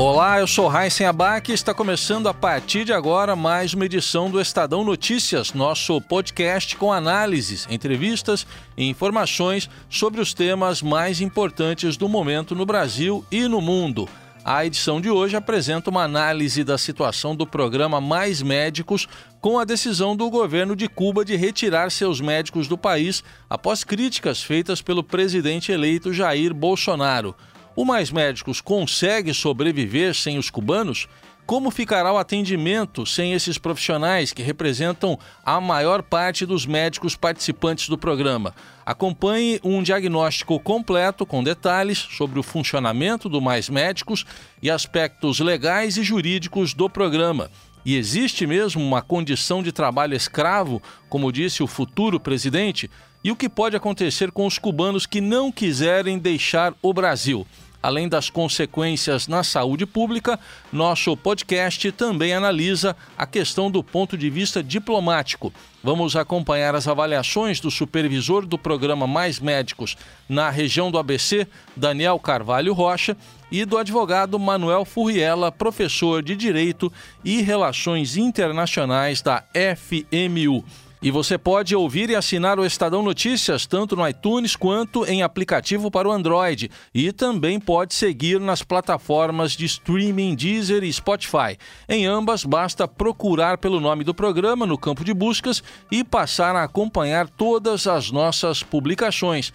Olá, eu sou Raíssen Abac e está começando a partir de agora mais uma edição do Estadão Notícias, nosso podcast com análises, entrevistas e informações sobre os temas mais importantes do momento no Brasil e no mundo. A edição de hoje apresenta uma análise da situação do programa Mais Médicos com a decisão do governo de Cuba de retirar seus médicos do país após críticas feitas pelo presidente eleito Jair Bolsonaro. O Mais Médicos consegue sobreviver sem os cubanos? Como ficará o atendimento sem esses profissionais que representam a maior parte dos médicos participantes do programa? Acompanhe um diagnóstico completo com detalhes sobre o funcionamento do Mais Médicos e aspectos legais e jurídicos do programa. E existe mesmo uma condição de trabalho escravo, como disse o futuro presidente? E o que pode acontecer com os cubanos que não quiserem deixar o Brasil? Além das consequências na saúde pública, nosso podcast também analisa a questão do ponto de vista diplomático. Vamos acompanhar as avaliações do supervisor do programa Mais Médicos na região do ABC, Daniel Carvalho Rocha, e do advogado Manuel Furriela, professor de Direito e Relações Internacionais da FMU. E você pode ouvir e assinar o Estadão Notícias tanto no iTunes quanto em aplicativo para o Android. E também pode seguir nas plataformas de streaming Deezer e Spotify. Em ambas, basta procurar pelo nome do programa no campo de buscas e passar a acompanhar todas as nossas publicações.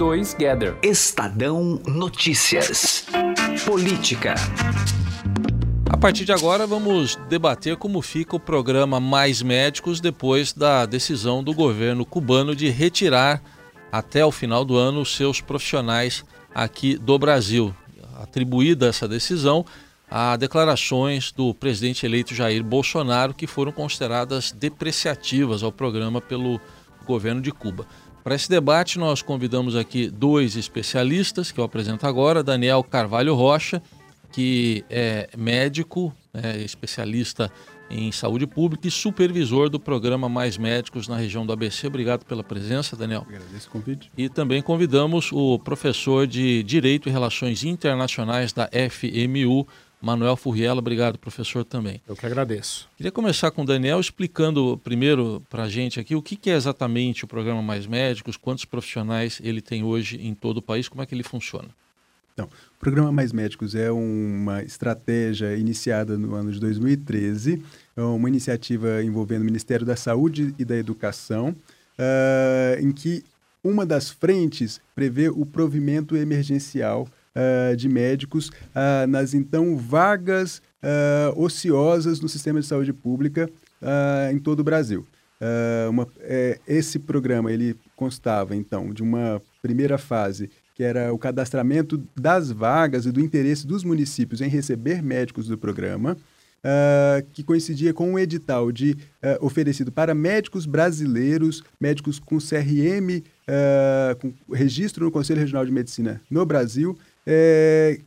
2 Gather. Estadão Notícias. Política. A partir de agora, vamos debater como fica o programa Mais Médicos depois da decisão do governo cubano de retirar até o final do ano os seus profissionais aqui do Brasil. Atribuída essa decisão a declarações do presidente eleito Jair Bolsonaro, que foram consideradas depreciativas ao programa pelo governo de Cuba. Para esse debate, nós convidamos aqui dois especialistas que eu apresento agora: Daniel Carvalho Rocha, que é médico, é especialista em saúde pública e supervisor do programa Mais Médicos na região do ABC. Obrigado pela presença, Daniel. Agradeço o convite. E também convidamos o professor de Direito e Relações Internacionais da FMU, Manuel Furriela. Obrigado, professor, também. Eu que agradeço. Queria começar com o Daniel explicando primeiro para a gente aqui o que, é exatamente o programa Mais Médicos, quantos profissionais ele tem hoje em todo o país, como é que ele funciona. Então, o programa Mais Médicos é uma estratégia iniciada no ano de 2013, é uma iniciativa envolvendo o Ministério da Saúde e da Educação, uh, em que uma das frentes prevê o provimento emergencial uh, de médicos uh, nas então vagas uh, ociosas no sistema de saúde pública em todo o Brasil. Uma, é, esse programa ele constava então de uma primeira fase que era o cadastramento das vagas e do interesse dos municípios em receber médicos do programa. Uh, que coincidia com um edital de, uh, oferecido para médicos brasileiros, médicos com CRM, uh, com registro no Conselho Regional de Medicina no Brasil, é,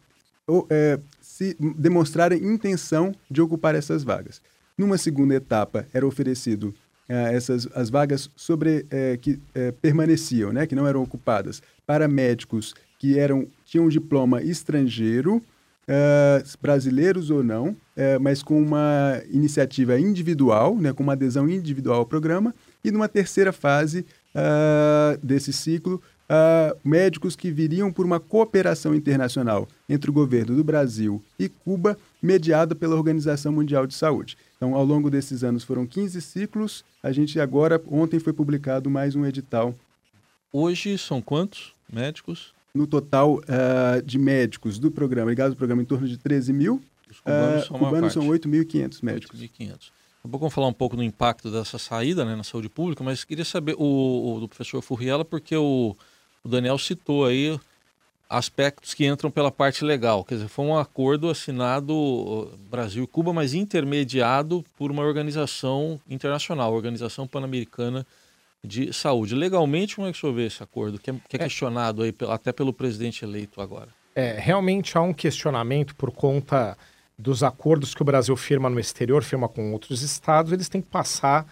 é, se demonstrarem intenção de ocupar essas vagas. Numa segunda etapa, era oferecido é, essas as vagas sobre é, que é, permaneciam, né, que não eram ocupadas, para médicos que eram tinham um diploma estrangeiro, é, brasileiros ou não, mas com uma iniciativa individual, né, com uma adesão individual ao programa. E numa terceira fase uh, desse ciclo, uh, médicos que viriam por uma cooperação internacional entre o governo do Brasil e Cuba, mediada pela Organização Mundial de Saúde. Então, ao longo desses anos foram 15 ciclos. A gente agora, ontem foi publicado mais um edital. Hoje são quantos médicos? no total uh, de médicos do programa, ligados ao programa, em torno de 13 mil. Os cubanos uh, são, cubanos são 8.500 médicos. 8.500. Daqui vamos falar um pouco do impacto dessa saída né, na saúde pública, mas queria saber o, o do professor Furriela, porque o, o Daniel citou aí aspectos que entram pela parte legal. Quer dizer, foi um acordo assinado Brasil e Cuba, mas intermediado por uma organização internacional, a Organização Pan-Americana de Saúde. Legalmente, como é que o senhor vê esse acordo, que é, que é, é questionado aí até pelo presidente eleito agora? É, realmente há um questionamento por conta dos acordos que o Brasil firma no exterior, firma com outros estados, eles têm que passar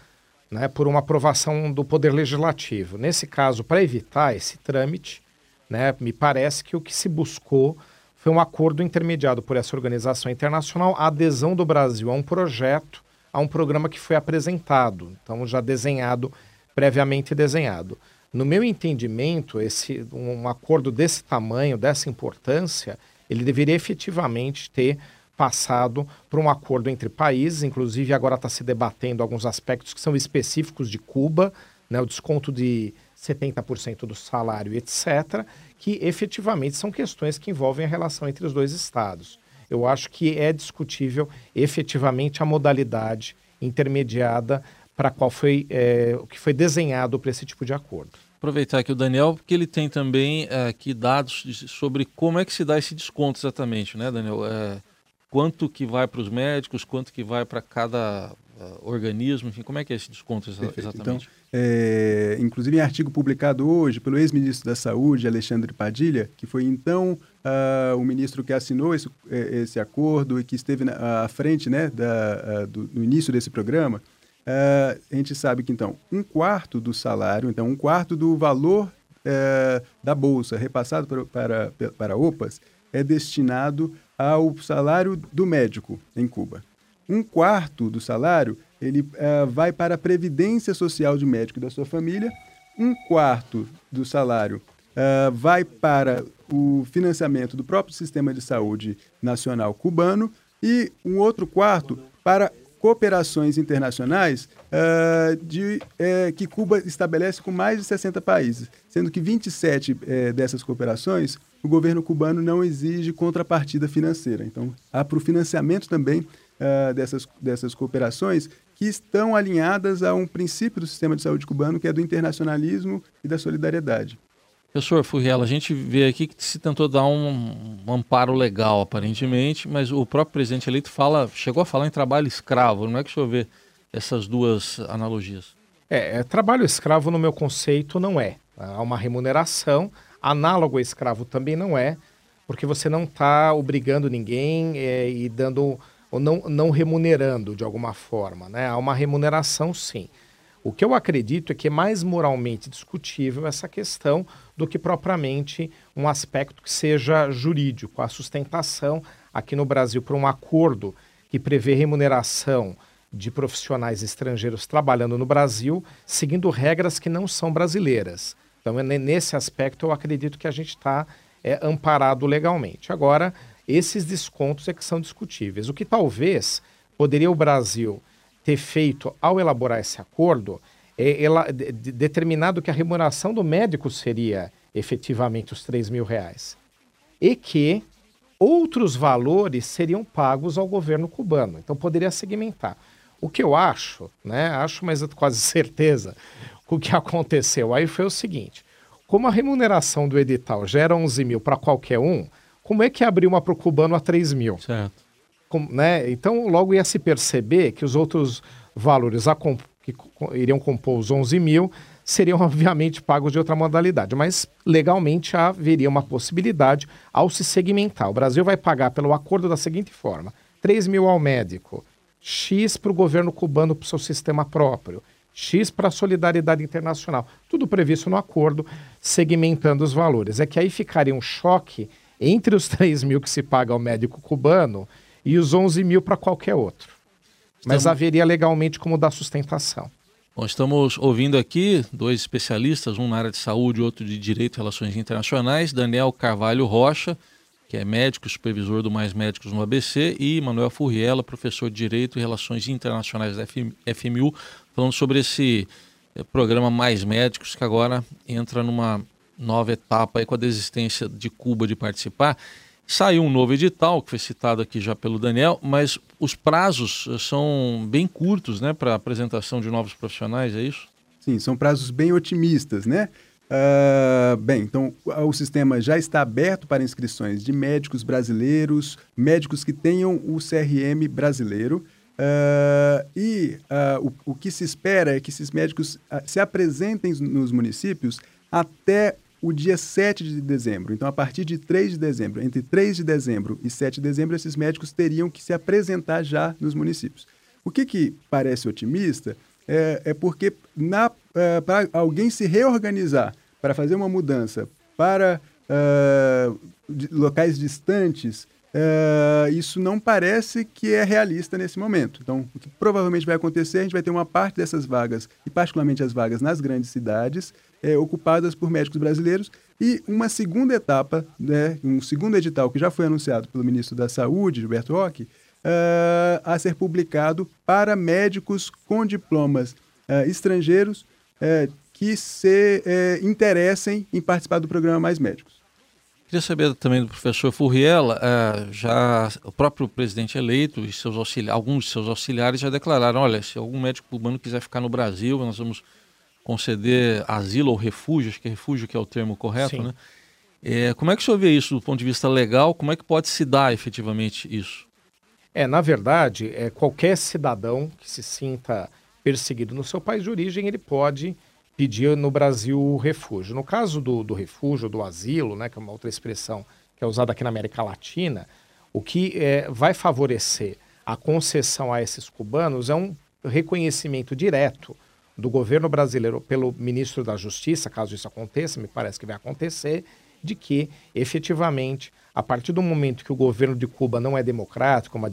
né, por uma aprovação do Poder Legislativo. Nesse caso, para evitar esse trâmite, né? Me parece que o que se buscou foi um acordo intermediado por essa organização internacional, a adesão do Brasil a um projeto, a um programa que foi apresentado, então já desenhado, previamente desenhado. No meu entendimento, esse, um acordo desse tamanho, dessa importância, ele deveria efetivamente ter passado por um acordo entre países, inclusive agora está se debatendo alguns aspectos que são específicos de Cuba, né, o desconto de 70% do salário, etc., que efetivamente são questões que envolvem a relação entre os dois estados. Eu acho que é discutível efetivamente a modalidade intermediada para qual foi é, que foi desenhado para esse tipo de acordo. Aproveitar aqui o Daniel, porque ele tem também é, aqui dados sobre como é que se dá esse desconto exatamente, né, Daniel? É, quanto que vai para os médicos, quanto que vai para cada uh, organismo, enfim, como é que é esse desconto Perfeito. exatamente? Então, é, inclusive em artigo publicado hoje pelo ex-ministro da Saúde, Alexandre Padilha, que foi então uh, o ministro que assinou esse, é, esse acordo e que esteve na, à frente né, da, uh, do, no início desse programa, a gente sabe que então um quarto do salário, então um quarto do valor da bolsa repassado para, para, para OPAS é destinado ao salário do médico em Cuba. Um quarto do salário ele uh, vai para a previdência social de médico da sua família, um quarto do salário uh, vai para o financiamento do próprio sistema de saúde nacional cubano e um outro quarto para cooperações internacionais uh, de, uh, que Cuba estabelece com mais de 60 países, sendo que 27 uh, dessas cooperações o governo cubano não exige contrapartida financeira. Então, há para o financiamento também dessas, dessas cooperações que estão alinhadas a um princípio do sistema de saúde cubano, que é do internacionalismo e da solidariedade. Professor Furriela, a gente vê aqui que se tentou dar um, um, amparo legal, aparentemente, mas o próprio presidente eleito fala, chegou a falar em trabalho escravo. Não é que o senhor vê essas duas analogias? É, é trabalho escravo, no meu conceito, não é. Há uma remuneração, análogo a escravo também não é, porque você não está obrigando ninguém é, e dando ou não, não remunerando de alguma forma. Né? Há uma remuneração, sim. O que eu acredito é que é mais moralmente discutível essa questão do que propriamente um aspecto que seja jurídico. A sustentação aqui no Brasil por um acordo que prevê remuneração de profissionais estrangeiros trabalhando no Brasil, seguindo regras que não são brasileiras. Então, é nesse aspecto, eu acredito que a gente está é, amparado legalmente. Agora, esses descontos é que são discutíveis. O que talvez poderia o Brasil ter feito ao elaborar esse acordo é ela, de, de, determinado que a remuneração do médico seria efetivamente os 3 mil reais e que outros valores seriam pagos ao governo cubano. Então poderia segmentar. O que eu acho, né, acho, mas quase certeza, o que aconteceu aí foi o seguinte: como a remuneração do edital já era 11 mil para qualquer um, como é que abriu uma para o cubano a 3 mil? Certo. Com, né? Então, logo ia se perceber que os outros valores a que iriam compor os 11 mil seriam, obviamente, pagos de outra modalidade. Mas, legalmente, haveria uma possibilidade ao se segmentar. O Brasil vai pagar pelo acordo da seguinte forma: 3 mil ao médico, X para o governo cubano para o seu sistema próprio, X para a solidariedade internacional. Tudo previsto no acordo, segmentando os valores. É que aí ficaria um choque entre os 3 mil que se paga ao médico cubano e os 11 mil para qualquer outro. Estamos... Mas haveria legalmente como dar sustentação. Bom, estamos ouvindo aqui dois especialistas, um na área de saúde, outro de Direito e Relações Internacionais, Daniel Carvalho Rocha, que é médico supervisor do Mais Médicos no ABC, e Manuel Furriela, professor de Direito e Relações Internacionais da FMU, falando sobre esse eh, programa Mais Médicos, que agora entra numa nova etapa aí com a desistência de Cuba de participar. Saiu um novo edital, que foi citado aqui já pelo Daniel, mas os prazos são bem curtos né, para apresentação de novos profissionais, é isso? Sim, são prazos bem otimistas, né? Uh, bem, então o sistema já está aberto para inscrições de médicos brasileiros, médicos que tenham o CRM brasileiro. Uh, e uh, o, o, que se espera é que esses médicos se apresentem nos municípios até o dia 7 de dezembro. Então, a partir de 3 de dezembro, entre 3 de dezembro e 7 de dezembro, esses médicos teriam que se apresentar já nos municípios. O que, que parece otimista é, é porque para alguém se reorganizar para fazer uma mudança para uh, locais distantes, uh, isso não parece que é realista nesse momento. Então, o que provavelmente vai acontecer, a gente vai ter uma parte dessas vagas, e particularmente as vagas nas grandes cidades, é, ocupadas por médicos brasileiros, e uma segunda etapa, né, um segundo edital que já foi anunciado pelo ministro da Saúde, Gilberto Roque, uh, a ser publicado para médicos com diplomas estrangeiros uh, que se interessem em participar do programa Mais Médicos. Queria saber também do professor Furriela, já o próprio presidente eleito e seus alguns de seus auxiliares já declararam, olha, se algum médico cubano quiser ficar no Brasil, nós vamos conceder asilo ou refúgio, acho que é refúgio que é o termo correto, Sim. né? É, como é que o senhor vê isso do ponto de vista legal? Como é que pode se dar efetivamente isso? É, na verdade, é, qualquer cidadão que se sinta perseguido no seu país de origem, ele pode pedir no Brasil refúgio. No caso do, do refúgio, do asilo, né, que é uma outra expressão que é usada aqui na América Latina, o que é, vai favorecer a concessão a esses cubanos é um reconhecimento direto do governo brasileiro pelo ministro da Justiça, caso isso aconteça, me parece que vai acontecer, de que efetivamente, a partir do momento que o governo de Cuba não é democrático, uma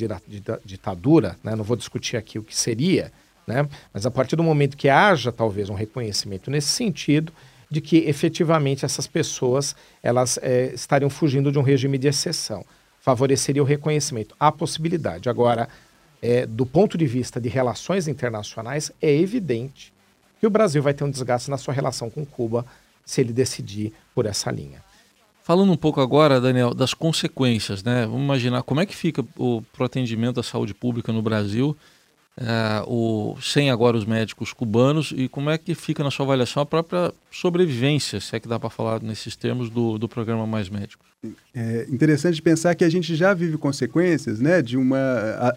ditadura, né, não vou discutir aqui o que seria, né, mas a partir do momento que haja talvez um reconhecimento nesse sentido, de que efetivamente essas pessoas elas é, estariam fugindo de um regime de exceção, favoreceria o reconhecimento. Há possibilidade. Agora, é, do ponto de vista de relações internacionais, é evidente que o Brasil vai ter um desgaste na sua relação com Cuba se ele decidir por essa linha. Falando um pouco agora, Daniel, das consequências, né? Vamos imaginar como é que fica o pro atendimento da saúde pública no Brasil, é, o, sem agora os médicos cubanos, e como é que fica na sua avaliação a própria sobrevivência, se é que dá para falar nesses termos, do, do programa Mais Médicos? É interessante pensar que a gente já vive consequências, né? De uma,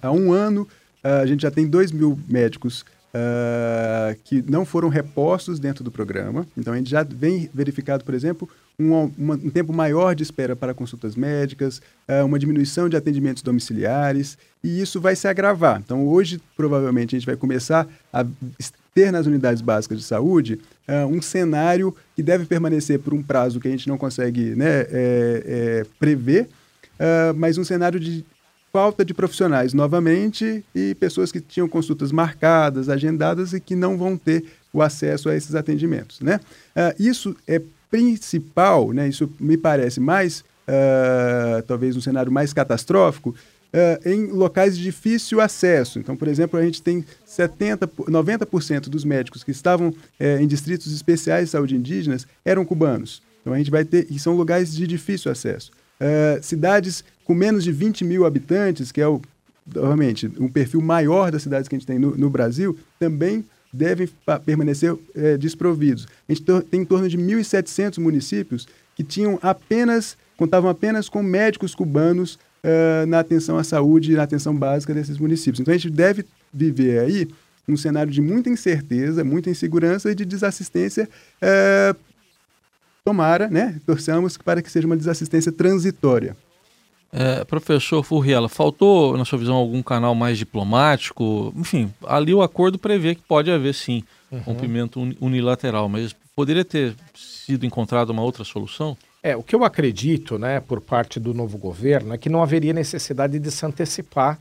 há, um ano, a gente já tem 2 mil médicos uh, que não foram repostos dentro do programa. Então, a gente já vem verificado, por exemplo, um, uma, um tempo maior de espera para consultas médicas, uh, uma diminuição de atendimentos domiciliares, e isso vai se agravar. Então, hoje, provavelmente, a gente vai começar a ter nas unidades básicas de saúde uh, um cenário que deve permanecer por um prazo que a gente não consegue né, é, é, prever, uh, mas um cenário de falta de profissionais novamente e pessoas que tinham consultas marcadas, agendadas e que não vão ter o acesso a esses atendimentos. Né? Uh, isso é principal, né? isso me parece mais, uh, talvez um cenário mais catastrófico, uh, em locais de difícil acesso. Então, por exemplo, a gente tem 70, 90% dos médicos que estavam em distritos especiais de saúde indígenas eram cubanos. Então, a gente vai ter, e são lugares de difícil acesso. Cidades com menos de 20 mil habitantes, que é o, realmente um perfil maior das cidades que a gente tem no, no Brasil, também devem permanecer é, desprovidos. A gente tem em torno de 1.700 municípios que tinham apenas, contavam apenas com médicos cubanos uh, na atenção à saúde e na atenção básica desses municípios. Então a gente deve viver aí um cenário de muita incerteza, muita insegurança e de desassistência. Uh, tomara, né? Torçamos para que seja uma desassistência transitória. É, professor Furriela, faltou, na sua visão, algum canal mais diplomático? Enfim, ali o acordo prevê que pode haver, sim, uhum. rompimento unilateral, mas poderia ter sido encontrada uma outra solução? É, o que eu acredito, né, por parte do novo governo, é que não haveria necessidade de se antecipar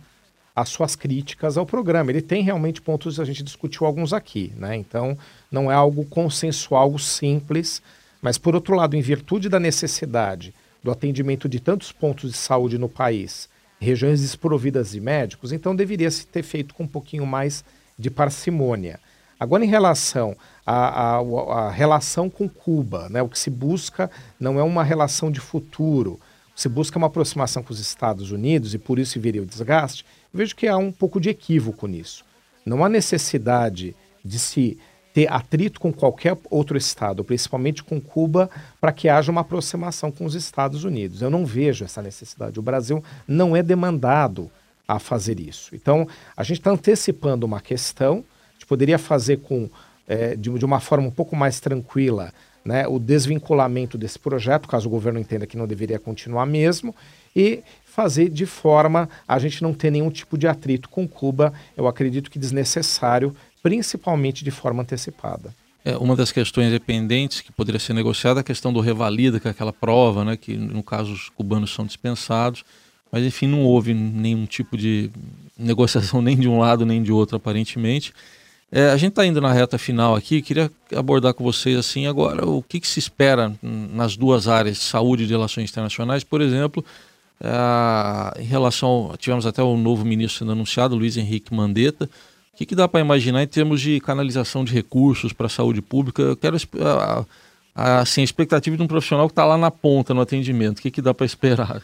as suas críticas ao programa. Ele tem realmente pontos, a gente discutiu alguns aqui, né? Então, não é algo consensual, algo simples, mas por outro lado, em virtude da necessidade do atendimento de tantos pontos de saúde no país, regiões desprovidas de médicos, então deveria se ter feito com um pouquinho mais de parcimônia. Agora, em relação à, relação com Cuba, né, o que se busca não é uma relação de futuro, se busca uma aproximação com os Estados Unidos e por isso viria o desgaste, vejo que há um pouco de equívoco nisso. Não há necessidade de se ter atrito com qualquer outro Estado, principalmente com Cuba, para que haja uma aproximação com os Estados Unidos. Eu não vejo essa necessidade. O Brasil não é demandado a fazer isso. Então, a gente está antecipando uma questão, a gente poderia fazer com, é, de, de, uma forma um pouco mais tranquila né, o desvinculamento desse projeto, caso o governo entenda que não deveria continuar mesmo, e fazer de forma a gente não ter nenhum tipo de atrito com Cuba, eu acredito que desnecessário, principalmente de forma antecipada. É, uma das questões dependentes que poderia ser negociada é a questão do revalida, que é aquela prova, né, que no caso os cubanos são dispensados, mas enfim, não houve nenhum tipo de negociação nem de um lado nem de outro, aparentemente. É, a gente está indo na reta final aqui, queria abordar com vocês assim agora o que, que se espera nas duas áreas, saúde e relações internacionais, por exemplo, é, em relação, tivemos até o novo ministro sendo anunciado, Luiz Henrique Mandetta, que, que dá para imaginar em termos de canalização de recursos para a saúde pública? Eu quero a, a, assim, a expectativa de um profissional que está lá na ponta no atendimento, o que, que dá para esperar?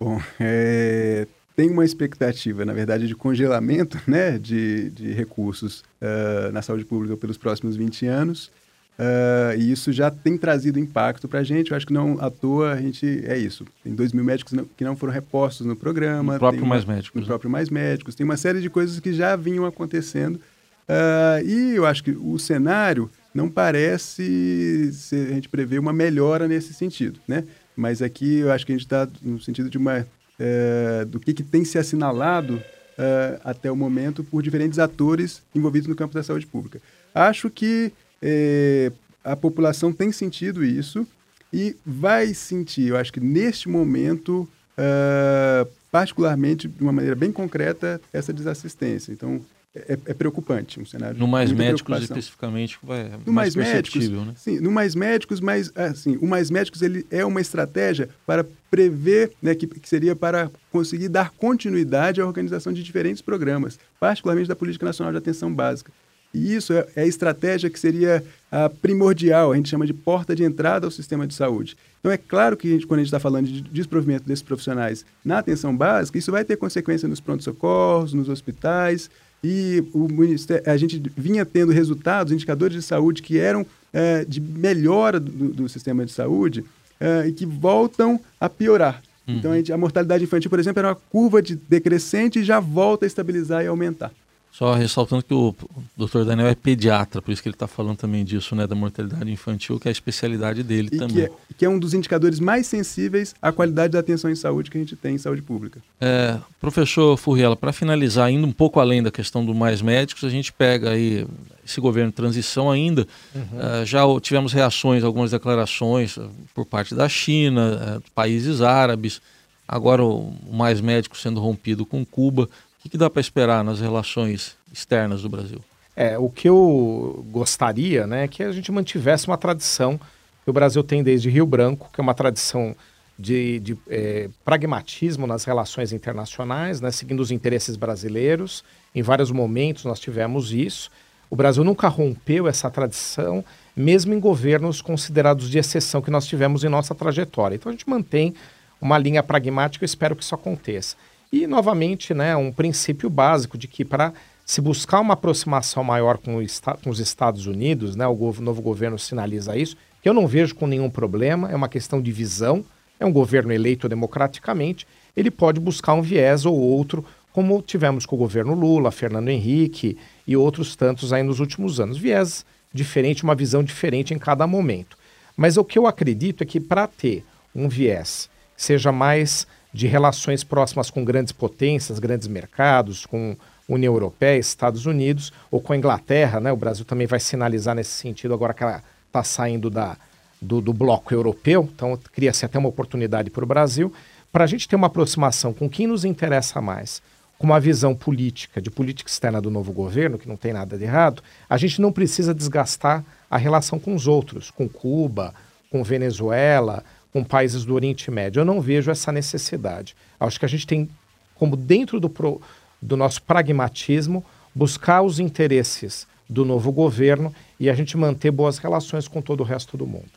Bom, é, tem uma expectativa, na verdade, de congelamento né, de, de recursos uh, na saúde pública pelos próximos 20 anos. Uh, e isso já tem trazido impacto para a gente. Eu acho que não à toa a gente é isso. Tem 2 mil médicos não, que não foram repostos no programa. No próprio uma, Mais Médicos. No né? próprio Mais Médicos. Tem uma série de coisas que já vinham acontecendo. Uh, e eu acho que o cenário não parece ser, a gente prever uma melhora nesse sentido, né? Mas aqui eu acho que a gente está no sentido de uma é, do que, que, tem se assinalado é, até o momento por diferentes atores envolvidos no campo da saúde pública. Acho que é, a população tem sentido isso e vai sentir, eu acho que neste momento, uh, particularmente de uma maneira bem concreta, essa desassistência. Então, é, é, preocupante um cenário. No mais médicos especificamente vai no mais, mais médicos, né? Sim, no mais médicos, mas assim, o mais médicos ele é uma estratégia para prever, né, que, que seria para conseguir dar continuidade à organização de diferentes programas, particularmente da Política Nacional de Atenção Básica. E isso é, é a estratégia que seria a primordial, a gente chama de porta de entrada ao sistema de saúde. Então, é claro que a gente, quando a gente está falando de desprovimento desses profissionais na atenção básica, isso vai ter consequência nos pronto-socorros, nos hospitais, e o ministério, a gente vinha tendo resultados, indicadores de saúde que eram é, de melhora do, do, sistema de saúde é, e que voltam a piorar. Uhum. Então, a, gente, a mortalidade infantil, por exemplo, era uma curva de decrescente e já volta a estabilizar e aumentar. Só ressaltando que o Dr. Daniel é pediatra, por isso que ele está falando também disso, né, da mortalidade infantil, que é a especialidade dele e também. Que é, que é, um dos indicadores mais sensíveis à qualidade da atenção em saúde que a gente tem em saúde pública. É, professor Furriela, para finalizar, indo um pouco além da questão do mais médicos, a gente pega aí esse governo de transição ainda, uhum. uh, já tivemos reações, algumas declarações uh, por parte da China, uh, países árabes, agora o mais médico sendo rompido com Cuba que, que dá para esperar nas relações externas do Brasil? É, o que eu gostaria né, é que a gente mantivesse uma tradição que o Brasil tem desde Rio Branco, que é uma tradição de, de é, pragmatismo nas relações internacionais, né, seguindo os interesses brasileiros. Em vários momentos nós tivemos isso. O Brasil nunca rompeu essa tradição, mesmo em governos considerados de exceção que nós tivemos em nossa trajetória. Então a gente mantém uma linha pragmática e espero que isso aconteça. E, novamente, né, um princípio básico de que para se buscar uma aproximação maior com, com os Estados Unidos, né, o novo governo sinaliza isso, que eu não vejo com nenhum problema, é uma questão de visão, é um governo eleito democraticamente, ele pode buscar um viés ou outro, como tivemos com o governo Lula, Fernando Henrique e outros tantos aí nos últimos anos. Viés diferente, uma visão diferente em cada momento. Mas o que eu acredito é que para ter um viés seja mais de relações próximas com grandes potências, grandes mercados, com União Europeia, Estados Unidos, ou com a Inglaterra, né? O Brasil também vai sinalizar nesse sentido agora que ela está saindo da, do, do, bloco europeu, então cria-se até uma oportunidade para o Brasil, para a gente ter uma aproximação com quem nos interessa mais, com uma visão política, de política externa do novo governo, que não tem nada de errado, a gente não precisa desgastar a relação com os outros, com Cuba, com Venezuela, com países do Oriente Médio. Eu não vejo essa necessidade. Acho que a gente tem, como dentro do, pro, do nosso pragmatismo, buscar os interesses do novo governo e a gente manter boas relações com todo o resto do mundo.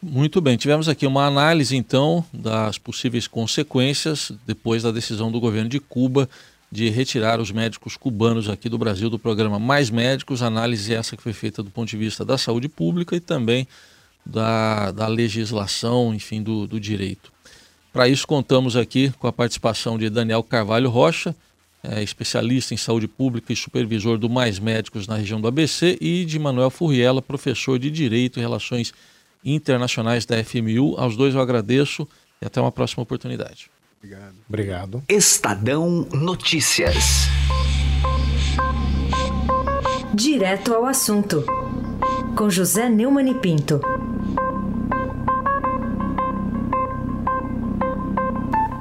Muito bem, tivemos aqui uma análise então das possíveis consequências depois da decisão do governo de Cuba de retirar os médicos cubanos aqui do Brasil do programa Mais Médicos, análise essa que foi feita do ponto de vista da saúde pública e também da, da legislação, enfim, do, do direito. Para isso, contamos aqui com a participação de Daniel Carvalho Rocha, é, especialista em saúde pública e supervisor do Mais Médicos na região do ABC, e de Manuel Furriela, professor de Direito e Relações Internacionais da FMU. Aos dois eu agradeço e até uma próxima oportunidade. Obrigado. Obrigado. Estadão Notícias. Direto ao assunto. Com José Neumann e Pinto.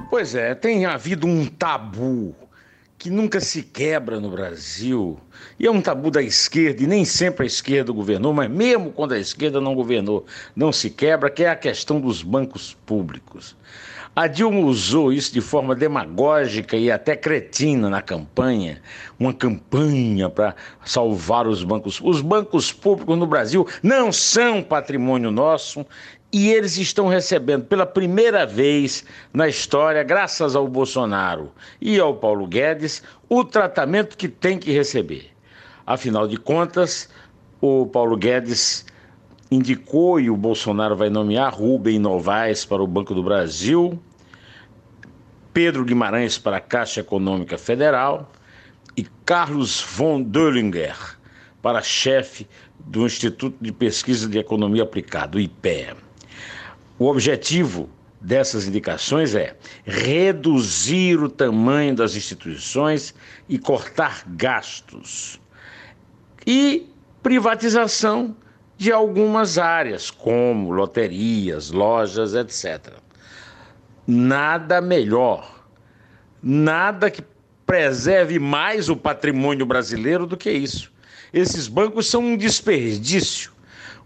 Pois é, tem havido um tabu que nunca se quebra no Brasil. E é um tabu da esquerda, e nem sempre a esquerda governou, mas mesmo quando a esquerda não governou, não se quebra, que é a questão dos bancos públicos. A Dilma usou isso de forma demagógica e até cretina na campanha, uma campanha para salvar os bancos. Os bancos públicos no Brasil não são patrimônio nosso e eles estão recebendo pela primeira vez na história, graças ao Bolsonaro e ao Paulo Guedes, o tratamento que tem que receber. Afinal de contas, o Paulo Guedes indicou e o Bolsonaro vai nomear Rubem Novaes para o Banco do Brasil, Pedro Guimarães para a Caixa Econômica Federal e Carlos von Döllinger para chefe do Instituto de Pesquisa de Economia Aplicada, o IPEA. O objetivo dessas indicações é reduzir o tamanho das instituições e cortar gastos. E privatização de algumas áreas, como loterias, lojas, etc. Nada melhor, nada que preserve mais o patrimônio brasileiro do que isso. Esses bancos são um desperdício,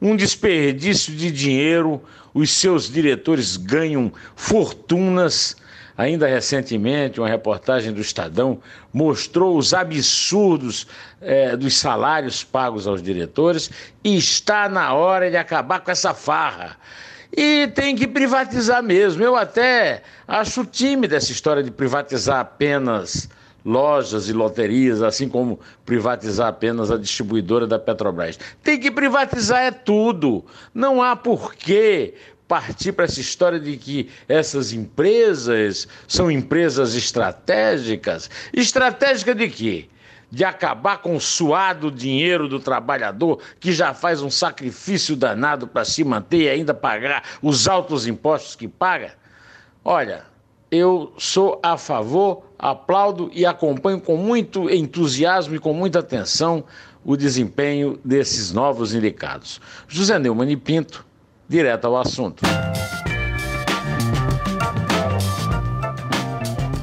um desperdício de dinheiro. Os seus diretores ganham fortunas Ainda recentemente, uma reportagem do Estadão mostrou os absurdos é, dos salários pagos aos diretores e está na hora de acabar com essa farra. E tem que privatizar mesmo. Eu até acho tímida essa história de privatizar apenas lojas e loterias, assim como privatizar apenas a distribuidora da Petrobras. Tem que privatizar é tudo. Não há porquê partir para essa história de que essas empresas são empresas estratégicas. Estratégica de quê? De acabar com o suado dinheiro do trabalhador que já faz um sacrifício danado para se manter e ainda pagar os altos impostos que paga? Olha, eu sou a favor, aplaudo e acompanho com muito entusiasmo e com muita atenção o desempenho desses novos indicados. José Neumann e Pinto direto ao assunto.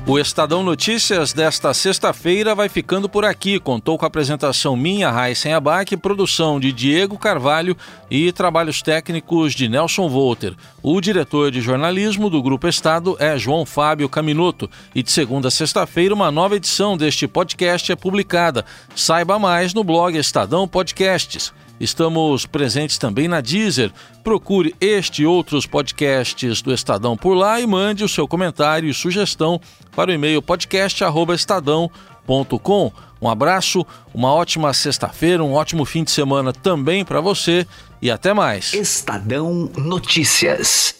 O Estadão Notícias desta sexta-feira vai ficando por aqui. Contou com a apresentação minha, Raíssen Abac, produção de Diego Carvalho e trabalhos técnicos de Nelson Volter. O diretor de jornalismo do Grupo Estado é João Fábio Caminoto. E de segunda a sexta-feira, uma nova edição deste podcast é publicada. Saiba mais no blog Estadão Podcasts. Estamos presentes também na Deezer. Procure este e outros podcasts do Estadão por lá e mande o seu comentário e sugestão para o e-mail podcast@estadão.com. Um abraço, uma ótima sexta-feira, um ótimo fim de semana também para você e até mais. Estadão Notícias.